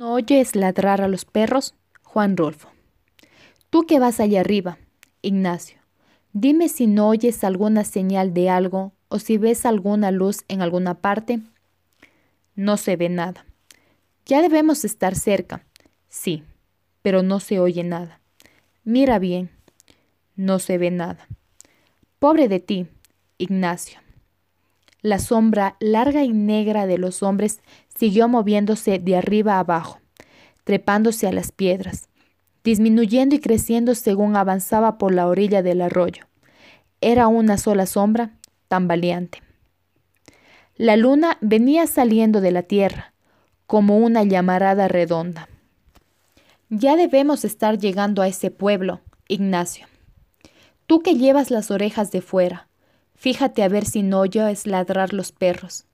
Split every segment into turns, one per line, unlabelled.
¿No oyes ladrar a los perros? Juan Rolfo. Tú que vas allá arriba, Ignacio, dime si no oyes alguna señal de algo o si ves alguna luz en alguna parte. No se ve nada. Ya debemos estar cerca. Sí, pero no se oye nada. Mira bien. No se ve nada. Pobre de ti, Ignacio. La sombra larga y negra de los hombres siguió moviéndose de arriba abajo, trepándose a las piedras, disminuyendo y creciendo según avanzaba por la orilla del arroyo. Era una sola sombra, tambaleante. La luna venía saliendo de la tierra, como una llamarada redonda. Ya debemos estar llegando a ese pueblo, Ignacio. Tú que llevas las orejas de fuera, fíjate a ver si no oyes ladrar los perros.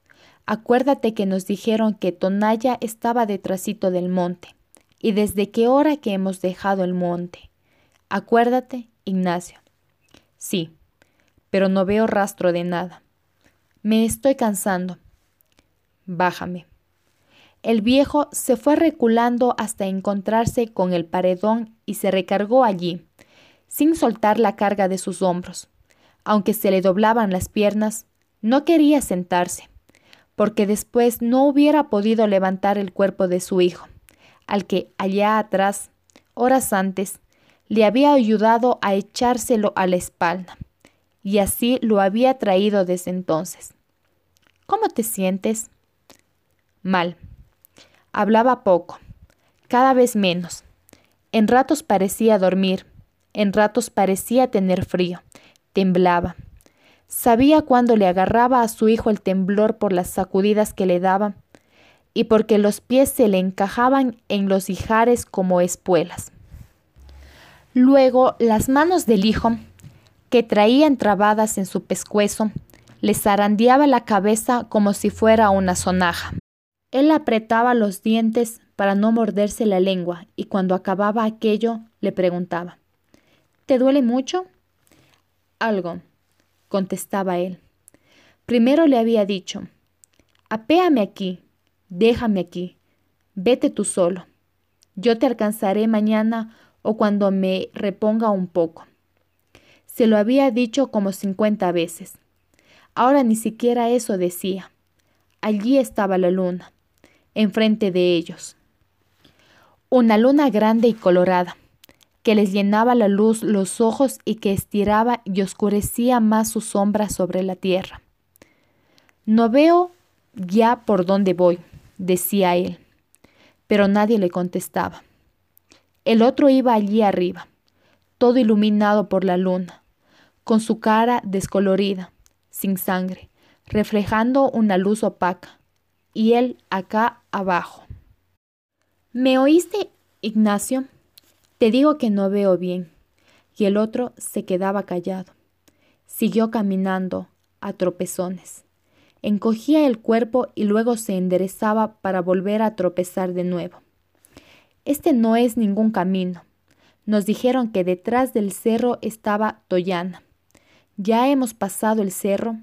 Acuérdate que nos dijeron que Tonaya estaba detrásito del monte. ¿Y desde qué hora que hemos dejado el monte? Acuérdate, Ignacio. Sí, pero no veo rastro de nada. Me estoy cansando. Bájame. El viejo se fue reculando hasta encontrarse con el paredón y se recargó allí, sin soltar la carga de sus hombros. Aunque se le doblaban las piernas, no quería sentarse, porque después no hubiera podido levantar el cuerpo de su hijo, al que allá atrás, horas antes, le había ayudado a echárselo a la espalda, y así lo había traído desde entonces. ¿Cómo te sientes? Mal. Hablaba poco, cada vez menos. En ratos parecía dormir, en ratos parecía tener frío, temblaba. Sabía cuando le agarraba a su hijo el temblor por las sacudidas que le daba y porque los pies se le encajaban en los ijares como espuelas. Luego las manos del hijo, que traía entrabadas en su pescuezo, le zarandeaba la cabeza como si fuera una sonaja. Él apretaba los dientes para no morderse la lengua y cuando acababa aquello le preguntaba, ¿Te duele mucho? Algo, contestaba él. Primero le había dicho, apéame aquí, déjame aquí, vete tú solo. Yo te alcanzaré mañana o cuando me reponga un poco. Se lo había dicho como cincuenta veces. Ahora ni siquiera eso decía. Allí estaba la luna, enfrente de ellos. Una luna grande y colorada, que les llenaba la luz los ojos y que estiraba y oscurecía más su sombra sobre la tierra. No veo ya por dónde voy, decía él, pero nadie le contestaba. El otro iba allí arriba, todo iluminado por la luna, con su cara descolorida, sin sangre, reflejando una luz opaca, y él acá abajo. ¿Me oíste, Ignacio? Te digo que no veo bien. Y el otro se quedaba callado. Siguió caminando a tropezones. Encogía el cuerpo y luego se enderezaba para volver a tropezar de nuevo. Este no es ningún camino. Nos dijeron que detrás del cerro estaba Toyana. Ya hemos pasado el cerro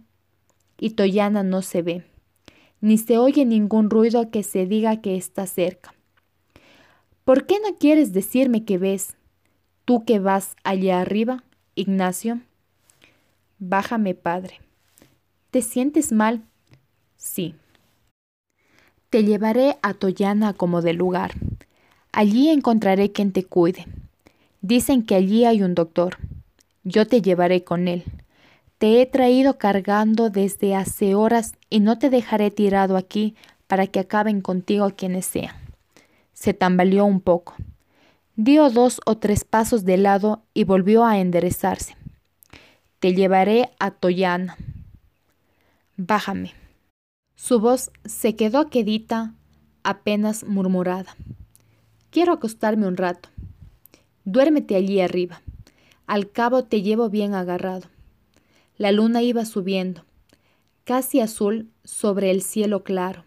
y Toyana no se ve, ni se oye ningún ruido que se diga que está cerca. ¿Por qué no quieres decirme qué ves? Tú que vas allá arriba, Ignacio. Bájame, padre. ¿Te sientes mal? Sí. Te llevaré a Toyana como de lugar. Allí encontraré quien te cuide. Dicen que allí hay un doctor. Yo te llevaré con él. Te he traído cargando desde hace horas y no te dejaré tirado aquí para que acaben contigo quienes sean. Se tambaleó un poco. Dio dos o tres pasos de lado y volvió a enderezarse. Te llevaré a Toyana. Bájame. Su voz se quedó quedita, apenas murmurada. Quiero acostarme un rato. Duérmete allí arriba. Al cabo te llevo bien agarrado. La luna iba subiendo, casi azul sobre el cielo claro.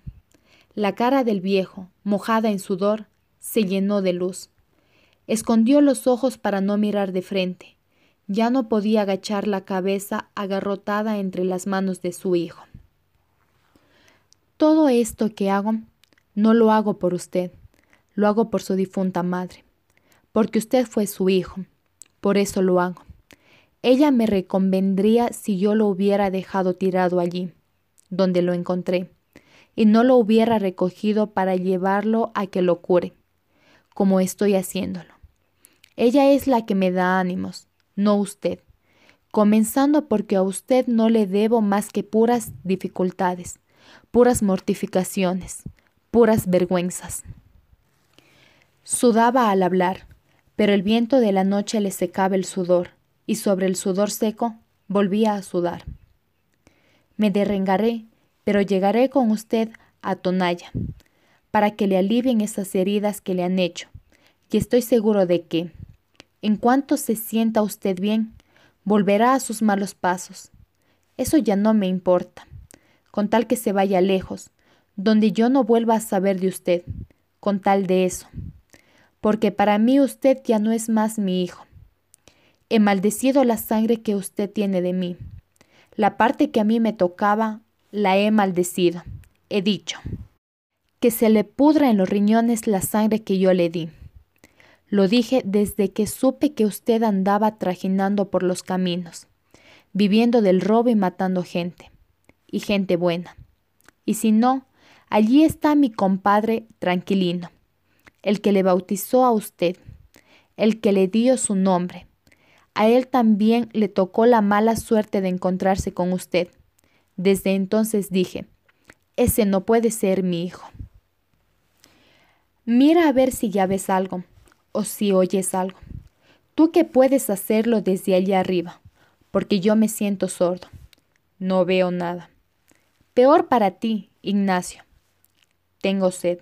La cara del viejo, mojada en sudor, se llenó de luz. Escondió los ojos para no mirar de frente. Ya no podía agachar la cabeza agarrotada entre las manos de su hijo. Todo esto que hago, no lo hago por usted, lo hago por su difunta madre, porque usted fue su hijo, por eso lo hago. Ella me reconvendría si yo lo hubiera dejado tirado allí, donde lo encontré, y no lo hubiera recogido para llevarlo a que lo cure, como estoy haciéndolo. Ella es la que me da ánimos, no usted, comenzando porque a usted no le debo más que puras dificultades, puras mortificaciones, puras vergüenzas. Sudaba al hablar, pero el viento de la noche le secaba el sudor y sobre el sudor seco volvía a sudar. Me derrengaré, pero llegaré con usted a Tonaya, para que le alivien esas heridas que le han hecho, y estoy seguro de que, en cuanto se sienta usted bien, volverá a sus malos pasos. Eso ya no me importa, con tal que se vaya lejos, donde yo no vuelva a saber de usted, con tal de eso, porque para mí usted ya no es más mi hijo. He maldecido la sangre que usted tiene de mí. La parte que a mí me tocaba, la he maldecido. He dicho, que se le pudra en los riñones la sangre que yo le di. Lo dije desde que supe que usted andaba trajinando por los caminos, viviendo del robo y matando gente, y gente buena. Y si no, allí está mi compadre tranquilino, el que le bautizó a usted, el que le dio su nombre, a él también le tocó la mala suerte de encontrarse con usted. Desde entonces dije, ese no puede ser mi hijo. Mira a ver si ya ves algo, o si oyes algo. Tú que puedes hacerlo desde allá arriba, porque yo me siento sordo. No veo nada. Peor para ti, Ignacio. Tengo sed.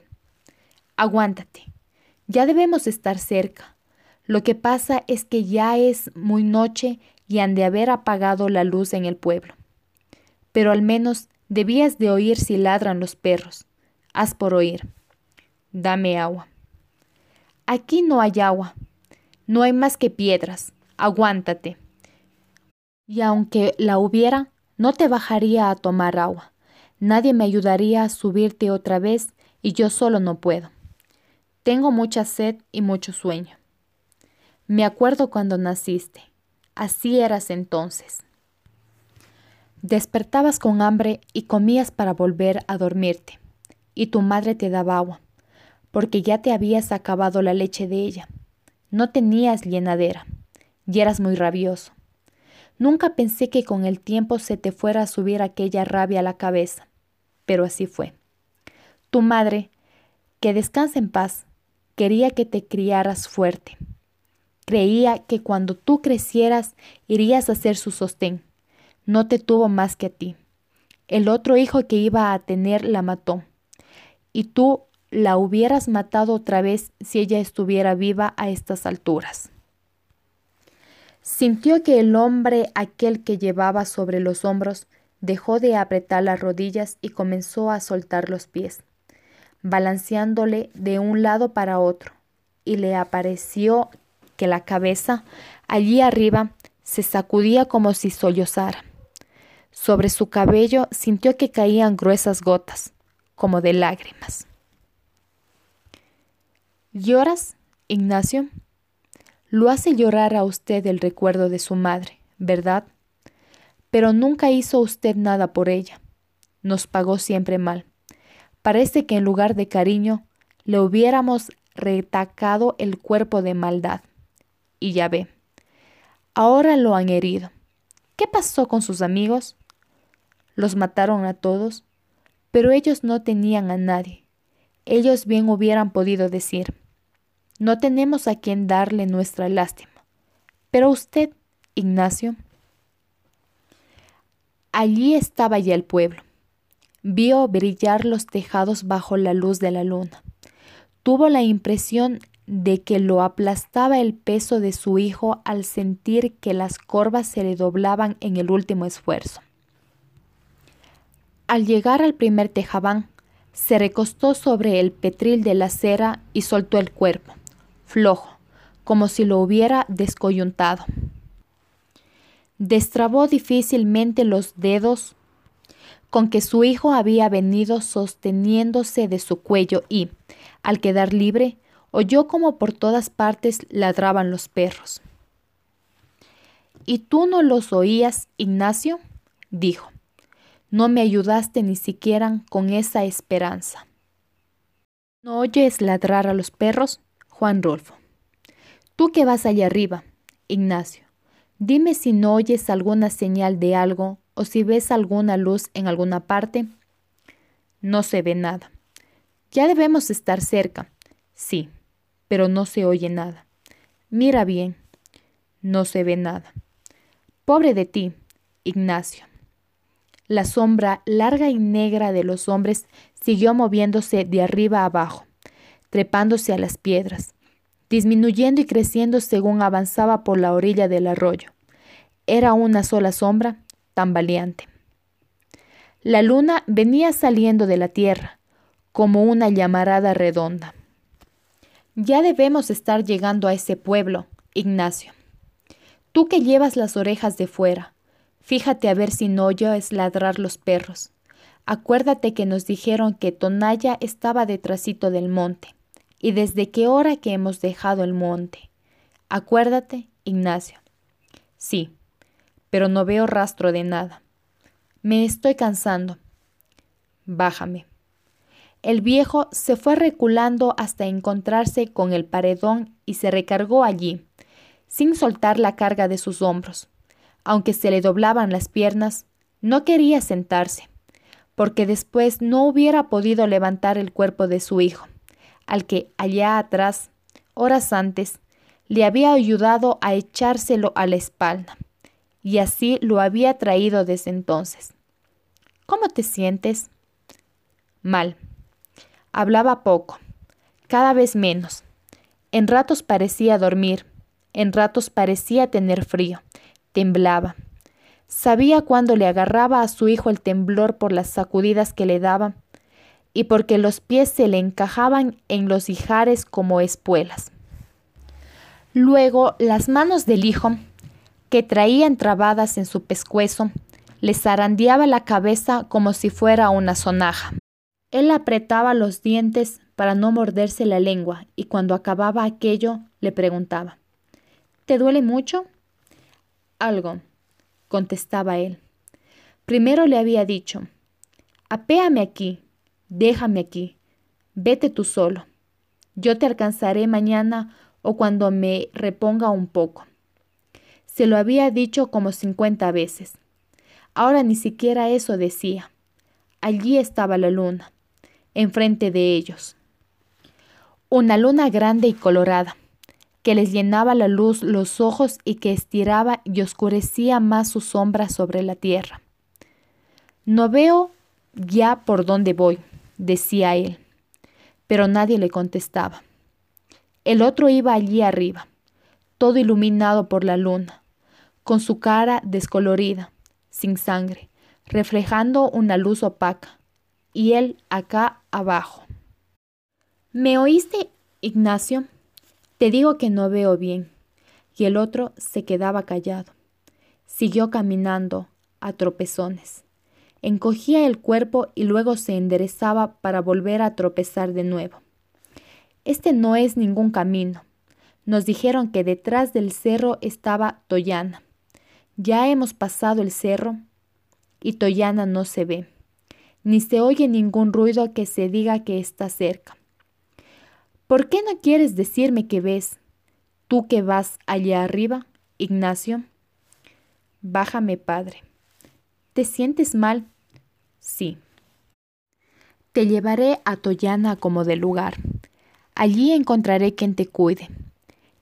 Aguántate. Ya debemos estar cerca. Lo que pasa es que ya es muy noche y han de haber apagado la luz en el pueblo. Pero al menos debías de oír si ladran los perros. Haz por oír. Dame agua. Aquí no hay agua. No hay más que piedras. Aguántate. Y aunque la hubiera, no te bajaría a tomar agua. Nadie me ayudaría a subirte otra vez y yo solo no puedo. Tengo mucha sed y mucho sueño. Me acuerdo cuando naciste. Así eras entonces. Despertabas con hambre y comías para volver a dormirte, y tu madre te daba agua, porque ya te habías acabado la leche de ella. No tenías llenadera, y eras muy rabioso. Nunca pensé que con el tiempo se te fuera a subir aquella rabia a la cabeza, pero así fue. Tu madre, que descansa en paz, quería que te criaras fuerte Creía que cuando tú crecieras irías a ser su sostén. No te tuvo más que a ti. El otro hijo que iba a tener la mató. Y tú la hubieras matado otra vez si ella estuviera viva a estas alturas. Sintió que el hombre aquel que llevaba sobre los hombros dejó de apretar las rodillas y comenzó a soltar los pies, balanceándole de un lado para otro, y le apareció que la cabeza, allí arriba, se sacudía como si sollozara. Sobre su cabello sintió que caían gruesas gotas, como de lágrimas. ¿Lloras, Ignacio? Lo hace llorar a usted el recuerdo de su madre, ¿verdad? Pero nunca hizo usted nada por ella. Nos pagó siempre mal. Parece que en lugar de cariño le hubiéramos retacado el cuerpo de maldad y ya ve. Ahora lo han herido. ¿Qué pasó con sus amigos? Los mataron a todos, pero ellos no tenían a nadie. Ellos bien hubieran podido decir, no tenemos a quien darle nuestra lástima. Pero usted, Ignacio, allí estaba ya el pueblo. Vio brillar los tejados bajo la luz de la luna. Tuvo la impresión de que lo aplastaba el peso de su hijo al sentir que las corvas se le doblaban en el último esfuerzo. Al llegar al primer tejabán, se recostó sobre el petril de la cera y soltó el cuerpo, flojo, como si lo hubiera descoyuntado. Destrabó difícilmente los dedos con que su hijo había venido sosteniéndose de su cuello y, al quedar libre, oyó como por todas partes ladraban los perros. ¿Y tú no los oías, Ignacio? dijo. No me ayudaste ni siquiera con esa esperanza. ¿No oyes ladrar a los perros? Juan Rolfo. Tú que vas allá arriba, Ignacio, dime si no oyes alguna señal de algo o si ves alguna luz en alguna parte. No se ve nada. Ya debemos estar cerca. Sí, pero no se oye nada. Mira bien. No se ve nada. Pobre de ti, Ignacio. La sombra larga y negra de los hombres siguió moviéndose de arriba abajo, trepándose a las piedras, disminuyendo y creciendo según avanzaba por la orilla del arroyo. Era una sola sombra, tambaleante. La luna venía saliendo de la tierra, como una llamarada redonda. Ya debemos estar llegando a ese pueblo, Ignacio. Tú que llevas las orejas de fuera, fíjate a ver si no oyes ladrar los perros. Acuérdate que nos dijeron que Tonaya estaba detrásito del monte. ¿Y desde qué hora que hemos dejado el monte? Acuérdate, Ignacio. Sí, pero no veo rastro de nada. Me estoy cansando. Bájame. El viejo se fue reculando hasta encontrarse con el paredón y se recargó allí, sin soltar la carga de sus hombros. Aunque se le doblaban las piernas, no quería sentarse, porque después no hubiera podido levantar el cuerpo de su hijo, al que allá atrás, horas antes, le había ayudado a echárselo a la espalda, y así lo había traído desde entonces. ¿Cómo te sientes? Mal. Hablaba poco, cada vez menos. En ratos parecía dormir, en ratos parecía tener frío, temblaba. Sabía cuando le agarraba a su hijo el temblor por las sacudidas que le daba y porque los pies se le encajaban en los ijares como espuelas. Luego las manos del hijo, que traía entrabadas en su pescuezo, le zarandeaba la cabeza como si fuera una sonaja. Él apretaba los dientes para no morderse la lengua y cuando acababa aquello le preguntaba ¿Te duele mucho? Algo, contestaba él. Primero le había dicho, apéame aquí, déjame aquí, vete tú solo. Yo te alcanzaré mañana o cuando me reponga un poco. Se lo había dicho como cincuenta veces. Ahora ni siquiera eso decía. Allí estaba la luna, enfrente de ellos. Una luna grande y colorada, que les llenaba la luz los ojos y que estiraba y oscurecía más su sombra sobre la tierra. No veo ya por dónde voy, decía él, pero nadie le contestaba. El otro iba allí arriba, todo iluminado por la luna, con su cara descolorida, sin sangre, reflejando una luz opaca, y él acá abajo. ¿Me oíste, Ignacio? Te digo que no veo bien. Y el otro se quedaba callado. Siguió caminando a tropezones. Encogía el cuerpo y luego se enderezaba para volver a tropezar de nuevo. Este no es ningún camino. Nos dijeron que detrás del cerro estaba Toyana. Ya hemos pasado el cerro y Toyana no se ve, ni se oye ningún ruido que se diga que está cerca. ¿Por qué no quieres decirme qué ves? Tú que vas allá arriba, Ignacio. Bájame, padre. ¿Te sientes mal? Sí. Te llevaré a Toyana como de lugar. Allí encontraré quien te cuide.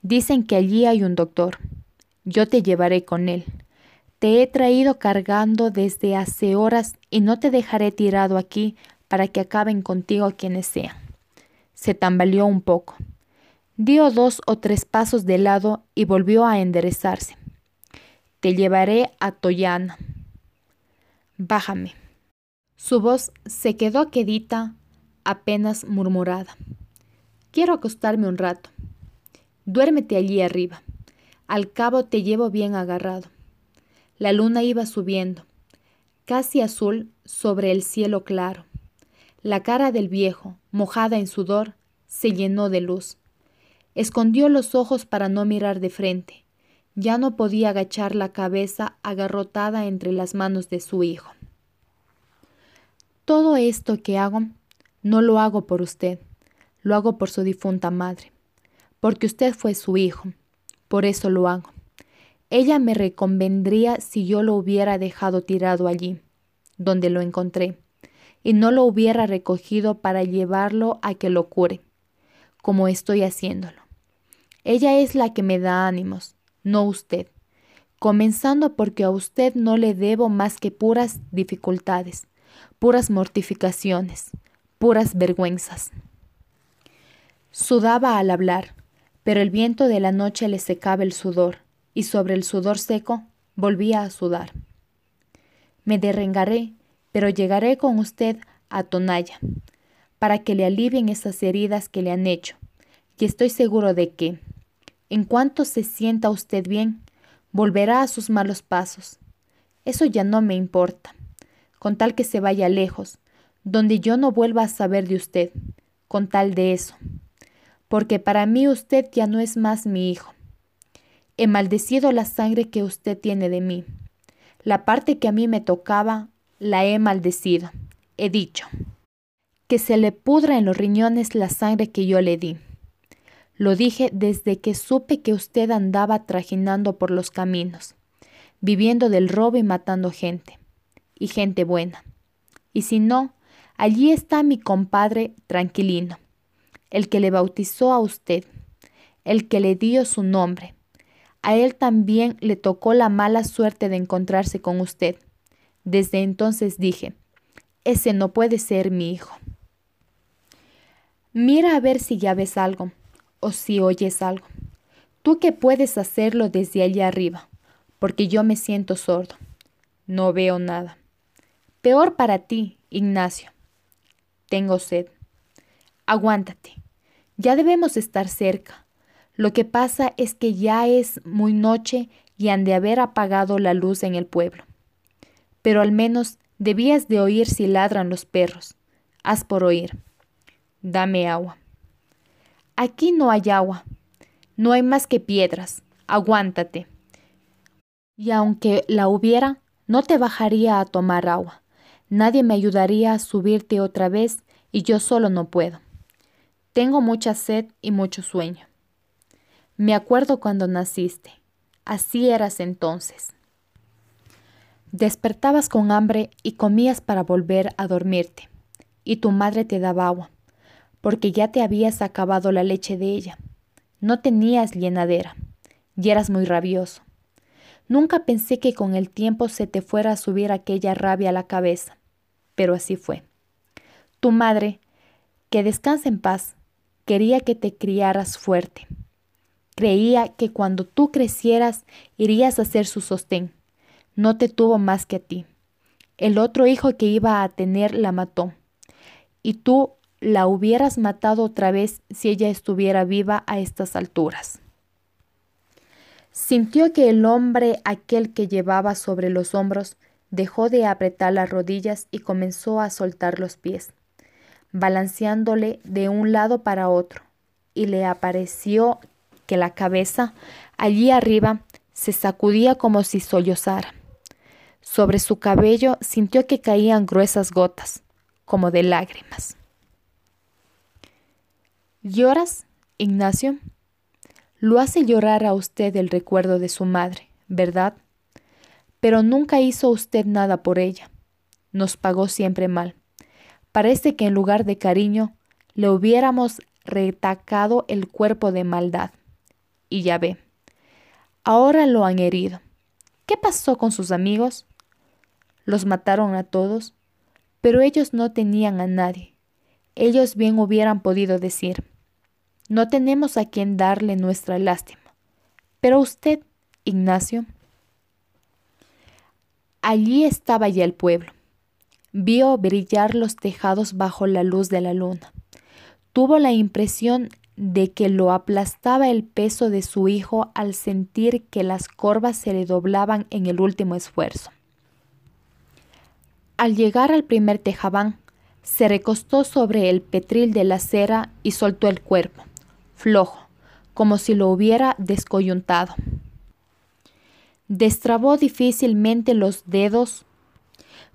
Dicen que allí hay un doctor. Yo te llevaré con él. Te he traído cargando desde hace horas y no te dejaré tirado aquí para que acaben contigo quienes sean. Se tambaleó un poco. Dio dos o tres pasos de lado y volvió a enderezarse. Te llevaré a Toyana. Bájame. Su voz se quedó quedita, apenas murmurada. Quiero acostarme un rato. Duérmete allí arriba. Al cabo te llevo bien agarrado. La luna iba subiendo, casi azul sobre el cielo claro. La cara del viejo, mojada en sudor, se llenó de luz. Escondió los ojos para no mirar de frente. Ya no podía agachar la cabeza agarrotada entre las manos de su hijo. Todo esto que hago, no lo hago por usted, lo hago por su difunta madre, porque usted fue su hijo, por eso lo hago. Ella me reconvendría si yo lo hubiera dejado tirado allí, donde lo encontré, y no lo hubiera recogido para llevarlo a que lo cure, como estoy haciéndolo. Ella es la que me da ánimos, no usted, comenzando porque a usted no le debo más que puras dificultades, puras mortificaciones, puras vergüenzas. Sudaba al hablar, pero el viento de la noche le secaba el sudor, y sobre el sudor seco volvía a sudar. Me derrengaré, pero llegaré con usted a Tonaya, para que le alivien esas heridas que le han hecho, y estoy seguro de que, en cuanto se sienta usted bien, volverá a sus malos pasos. Eso ya no me importa, con tal que se vaya lejos, donde yo no vuelva a saber de usted, con tal de eso, porque para mí usted ya no es más mi hijo. He maldecido la sangre que usted tiene de mí. La parte que a mí me tocaba, la he maldecido. He dicho, que se le pudra en los riñones la sangre que yo le di. Lo dije desde que supe que usted andaba trajinando por los caminos, viviendo del robo y matando gente, y gente buena. Y si no, allí está mi compadre tranquilino, el que le bautizó a usted, el que le dio su nombre. A él también le tocó la mala suerte de encontrarse con usted. Desde entonces dije, ese no puede ser mi hijo. Mira a ver si ya ves algo o si oyes algo. Tú que puedes hacerlo desde allá arriba, porque yo me siento sordo. No veo nada. Peor para ti, Ignacio. Tengo sed. Aguántate. Ya debemos estar cerca. Lo que pasa es que ya es muy noche y han de haber apagado la luz en el pueblo. Pero al menos debías de oír si ladran los perros. Haz por oír. Dame agua. Aquí no hay agua. No hay más que piedras. Aguántate. Y aunque la hubiera, no te bajaría a tomar agua. Nadie me ayudaría a subirte otra vez y yo solo no puedo. Tengo mucha sed y mucho sueño. Me acuerdo cuando naciste. Así eras entonces. Despertabas con hambre y comías para volver a dormirte, y tu madre te daba agua porque ya te habías acabado la leche de ella. No tenías llenadera y eras muy rabioso. Nunca pensé que con el tiempo se te fuera a subir aquella rabia a la cabeza, pero así fue. Tu madre, que descansa en paz, quería que te criaras fuerte. Creía que cuando tú crecieras irías a ser su sostén. No te tuvo más que a ti. El otro hijo que iba a tener la mató. Y tú la hubieras matado otra vez si ella estuviera viva a estas alturas. Sintió que el hombre aquel que llevaba sobre los hombros dejó de apretar las rodillas y comenzó a soltar los pies, balanceándole de un lado para otro, y le apareció que la cabeza, allí arriba, se sacudía como si sollozara. Sobre su cabello sintió que caían gruesas gotas, como de lágrimas. ¿Lloras, Ignacio? Lo hace llorar a usted el recuerdo de su madre, ¿verdad? Pero nunca hizo usted nada por ella. Nos pagó siempre mal. Parece que en lugar de cariño le hubiéramos retacado el cuerpo de maldad. Y ya ve, ahora lo han herido. ¿Qué pasó con sus amigos? Los mataron a todos, pero ellos no tenían a nadie. Ellos bien hubieran podido decir, no tenemos a quien darle nuestra lástima. Pero usted, Ignacio, allí estaba ya el pueblo. Vio brillar los tejados bajo la luz de la luna. Tuvo la impresión de que lo aplastaba el peso de su hijo al sentir que las corvas se le doblaban en el último esfuerzo. Al llegar al primer tejabán, se recostó sobre el petril de la cera y soltó el cuerpo, flojo, como si lo hubiera descoyuntado. Destrabó difícilmente los dedos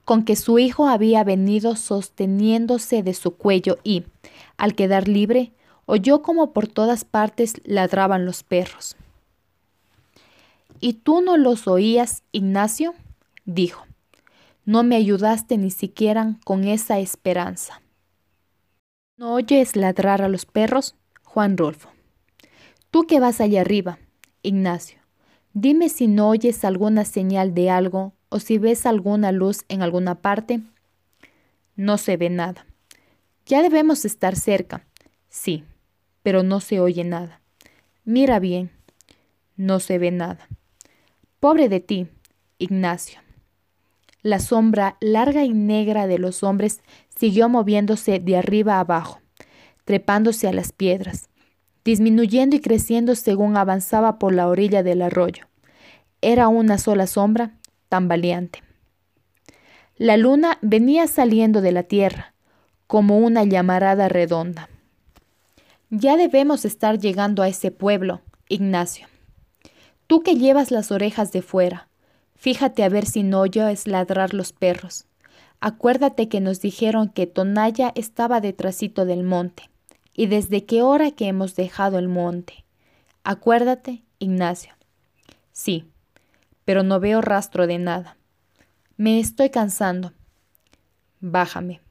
con que su hijo había venido sosteniéndose de su cuello y, al quedar libre, oyó como por todas partes ladraban los perros. ¿Y tú no los oías, Ignacio? dijo. No me ayudaste ni siquiera con esa esperanza. ¿No oyes ladrar a los perros? Juan Rolfo. Tú que vas allá arriba, Ignacio, dime si no oyes alguna señal de algo o si ves alguna luz en alguna parte. No se ve nada. Ya debemos estar cerca. Sí, pero no se oye nada. Mira bien. No se ve nada. Pobre de ti, Ignacio. La sombra larga y negra de los hombres siguió moviéndose de arriba abajo, trepándose a las piedras, disminuyendo y creciendo según avanzaba por la orilla del arroyo. Era una sola sombra, tambaleante. La luna venía saliendo de la tierra, como una llamarada redonda. Ya debemos estar llegando a ese pueblo, Ignacio. Tú que llevas las orejas de fuera, fíjate a ver si no oyes ladrar los perros. Acuérdate que nos dijeron que Tonaya estaba detrásito del monte. ¿Y desde qué hora que hemos dejado el monte? Acuérdate, Ignacio. Sí, pero no veo rastro de nada. Me estoy cansando. Bájame.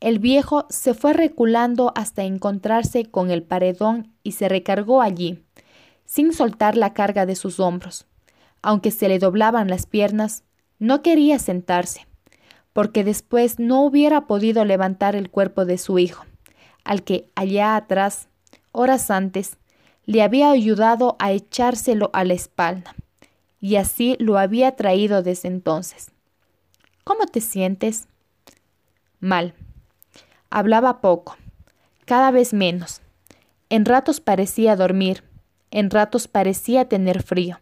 El viejo se fue reculando hasta encontrarse con el paredón y se recargó allí, sin soltar la carga de sus hombros. Aunque se le doblaban las piernas, no quería sentarse, porque después no hubiera podido levantar el cuerpo de su hijo, al que allá atrás, horas antes, le había ayudado a echárselo a la espalda y así lo había traído desde entonces. ¿Cómo te sientes? Mal. Hablaba poco, cada vez menos. En ratos parecía dormir, en ratos parecía tener frío,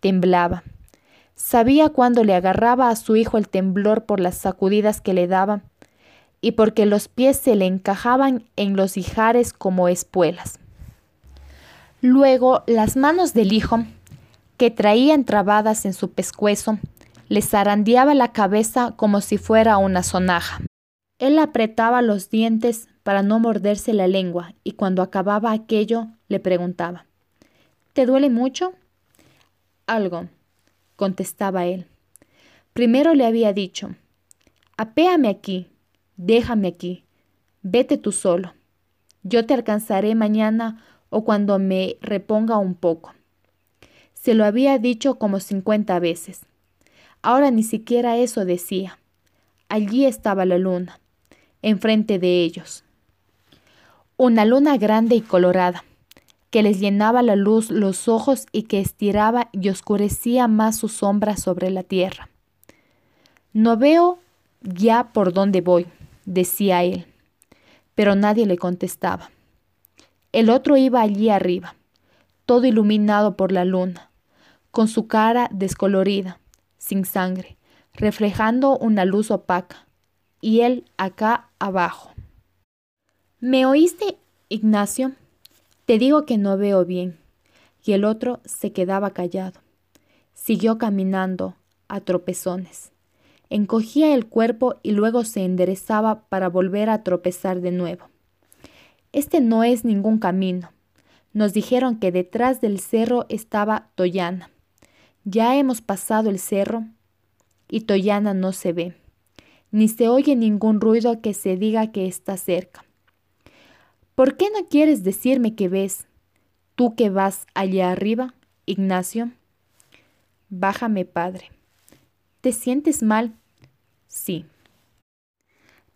temblaba. Sabía cuando le agarraba a su hijo el temblor por las sacudidas que le daba y porque los pies se le encajaban en los ijares como espuelas. Luego las manos del hijo que traía entrabadas en su pescuezo, le zarandeaba la cabeza como si fuera una sonaja. Él apretaba los dientes para no morderse la lengua y cuando acababa aquello le preguntaba, ¿Te duele mucho? Algo, contestaba él. Primero le había dicho, apéame aquí, déjame aquí, vete tú solo. Yo te alcanzaré mañana o cuando me reponga un poco. Se lo había dicho como cincuenta veces. Ahora ni siquiera eso decía. Allí estaba la luna, enfrente de ellos. Una luna grande y colorada, que les llenaba la luz los ojos y que estiraba y oscurecía más su sombra sobre la tierra. No veo ya por dónde voy, decía él, pero nadie le contestaba. El otro iba allí arriba, todo iluminado por la luna, con su cara descolorida, sin sangre, reflejando una luz opaca, y él acá abajo. ¿Me oíste, Ignacio? Te digo que no veo bien. Y el otro se quedaba callado. Siguió caminando a tropezones. Encogía el cuerpo y luego se enderezaba para volver a tropezar de nuevo. Este no es ningún camino. Nos dijeron que detrás del cerro estaba Toyana. Ya hemos pasado el cerro y Toyana no se ve, ni se oye ningún ruido que se diga que está cerca. ¿Por qué no quieres decirme qué ves? Tú que vas allá arriba, Ignacio. Bájame, padre. ¿Te sientes mal? Sí.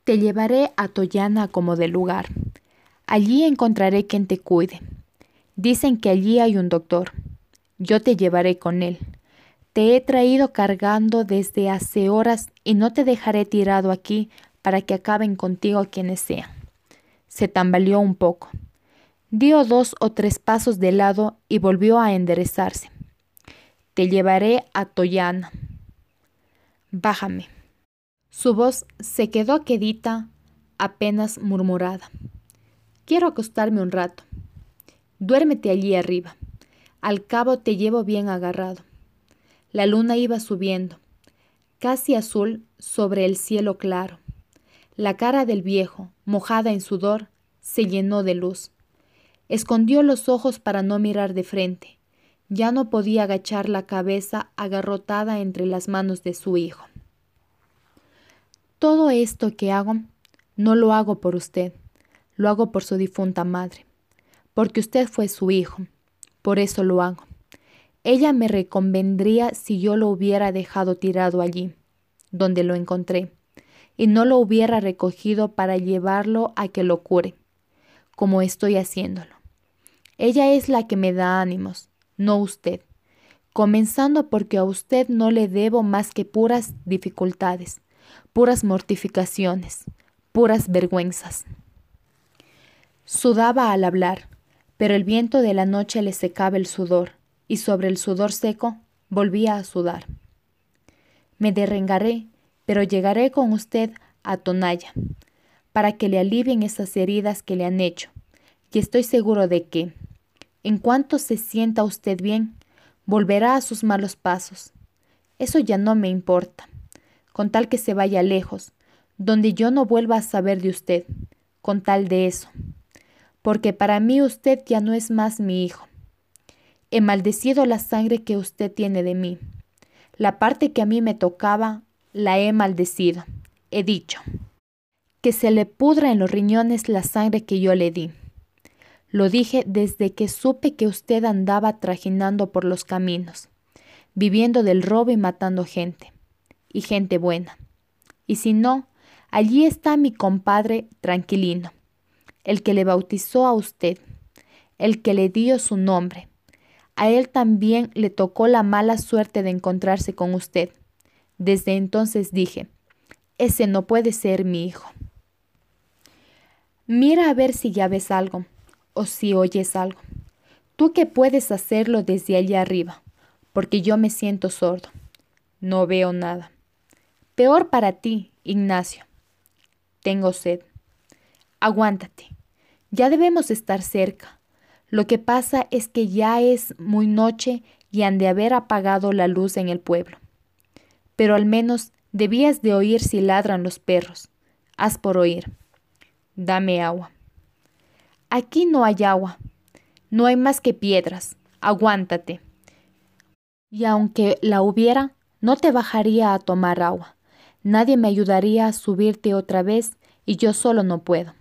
Te llevaré a Toyana como de lugar. Allí encontraré quien te cuide. Dicen que allí hay un doctor. Yo te llevaré con él. Te he traído cargando desde hace horas y no te dejaré tirado aquí para que acaben contigo quienes sean. Se tambaleó un poco. Dio dos o tres pasos de lado y volvió a enderezarse. Te llevaré a Toyana. Bájame. Su voz se quedó quedita, apenas murmurada. Quiero acostarme un rato. Duérmete allí arriba. Al cabo te llevo bien agarrado. La luna iba subiendo, casi azul sobre el cielo claro. La cara del viejo, mojada en sudor, se llenó de luz. Escondió los ojos para no mirar de frente. Ya no podía agachar la cabeza agarrotada entre las manos de su hijo. Todo esto que hago, no lo hago por usted, lo hago por su difunta madre, porque usted fue su hijo, por eso lo hago. Ella me reconvendría si yo lo hubiera dejado tirado allí, donde lo encontré, y no lo hubiera recogido para llevarlo a que lo cure como estoy haciéndolo. Ella es la que me da ánimos, no usted, comenzando porque a usted no le debo más que puras dificultades, puras mortificaciones, puras vergüenzas. Sudaba al hablar, pero el viento de la noche le secaba el sudor, y sobre el sudor seco volvía a sudar. Me derrengaré, pero llegaré con usted a Tonaya, para que le alivien esas heridas que le han hecho, y estoy seguro de que, en cuanto se sienta usted bien, volverá a sus malos pasos. Eso ya no me importa, con tal que se vaya lejos, donde yo no vuelva a saber de usted, con tal de eso, porque para mí usted ya no es más mi hijo. He maldecido la sangre que usted tiene de mí. La parte que a mí me tocaba, la he maldecido. He dicho que se le pudra en los riñones la sangre que yo le di. Lo dije desde que supe que usted andaba trajinando por los caminos, viviendo del robo y matando gente, y gente buena. Y si no, allí está mi compadre tranquilino, el que le bautizó a usted, el que le dio su nombre. A él también le tocó la mala suerte de encontrarse con usted. Desde entonces dije, ese no puede ser mi hijo. Mira a ver si ya ves algo o si oyes algo. Tú que puedes hacerlo desde allá arriba, porque yo me siento sordo. No veo nada. Peor para ti, Ignacio. Tengo sed. Aguántate. Ya debemos estar cerca. Lo que pasa es que ya es muy noche y han de haber apagado la luz en el pueblo. Pero al menos debías de oír si ladran los perros. Haz por oír. Dame agua. Aquí no hay agua. No hay más que piedras. Aguántate. Y aunque la hubiera, no te bajaría a tomar agua. Nadie me ayudaría a subirte otra vez y yo solo no puedo.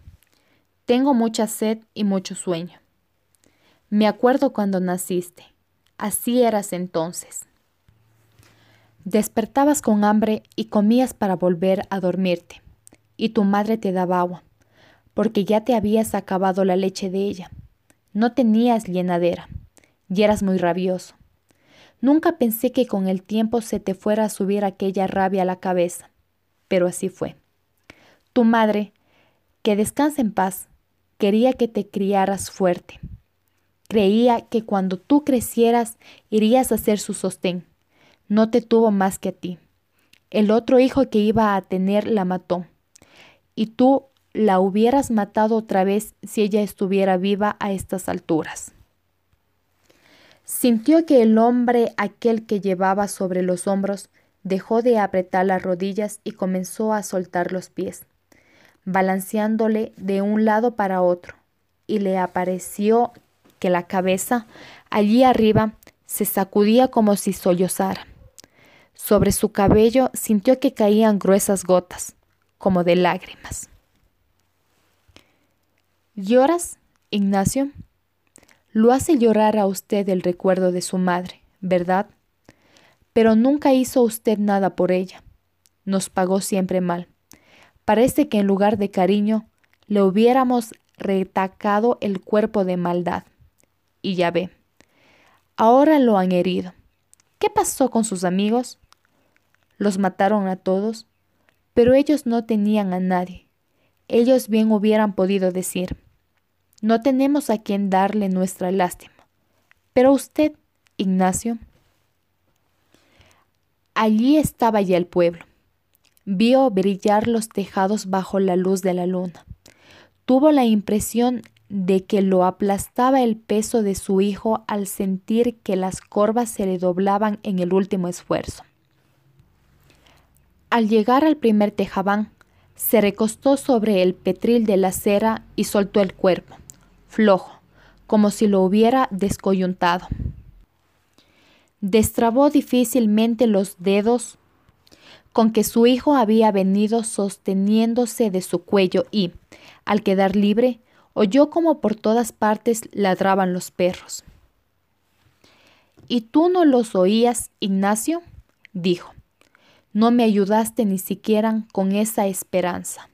Tengo mucha sed y mucho sueño. Me acuerdo cuando naciste. Así eras entonces. Despertabas con hambre y comías para volver a dormirte, y tu madre te daba agua porque ya te habías acabado la leche de ella. No tenías llenadera, y eras muy rabioso. Nunca pensé que con el tiempo se te fuera a subir aquella rabia a la cabeza, pero así fue. Tu madre, que descansa en paz, quería que te criaras fuerte. Creía que cuando tú crecieras irías a ser su sostén. No te tuvo más que a ti. El otro hijo que iba a tener la mató. Y tú la hubieras matado otra vez si ella estuviera viva a estas alturas. Sintió que el hombre aquel que llevaba sobre los hombros dejó de apretar las rodillas y comenzó a soltar los pies, balanceándole de un lado para otro, y le apareció que la cabeza, allí arriba, se sacudía como si sollozara. Sobre su cabello sintió que caían gruesas gotas, como de lágrimas. ¿Lloras, Ignacio? Lo hace llorar a usted el recuerdo de su madre, ¿verdad? Pero nunca hizo usted nada por ella. Nos pagó siempre mal. Parece que en lugar de cariño le hubiéramos retacado el cuerpo de maldad. Y ya ve, ahora lo han herido. ¿Qué pasó con sus amigos? Los mataron a todos, pero ellos no tenían a nadie. Ellos bien hubieran podido decir, no tenemos a quien darle nuestra lástima. Pero usted, Ignacio, allí estaba ya el pueblo. vio brillar los tejados bajo la luz de la luna. Tuvo la impresión de que lo aplastaba el peso de su hijo al sentir que las corvas se le doblaban en el último esfuerzo. Al llegar al primer tejabán, se recostó sobre el petril de la cera y soltó el cuerpo, flojo, como si lo hubiera descoyuntado. Destrabó difícilmente los dedos con que su hijo había venido sosteniéndose de su cuello y, al quedar libre, oyó como por todas partes ladraban los perros. ¿Y tú no los oías, Ignacio? dijo. No me ayudaste ni siquiera con esa esperanza.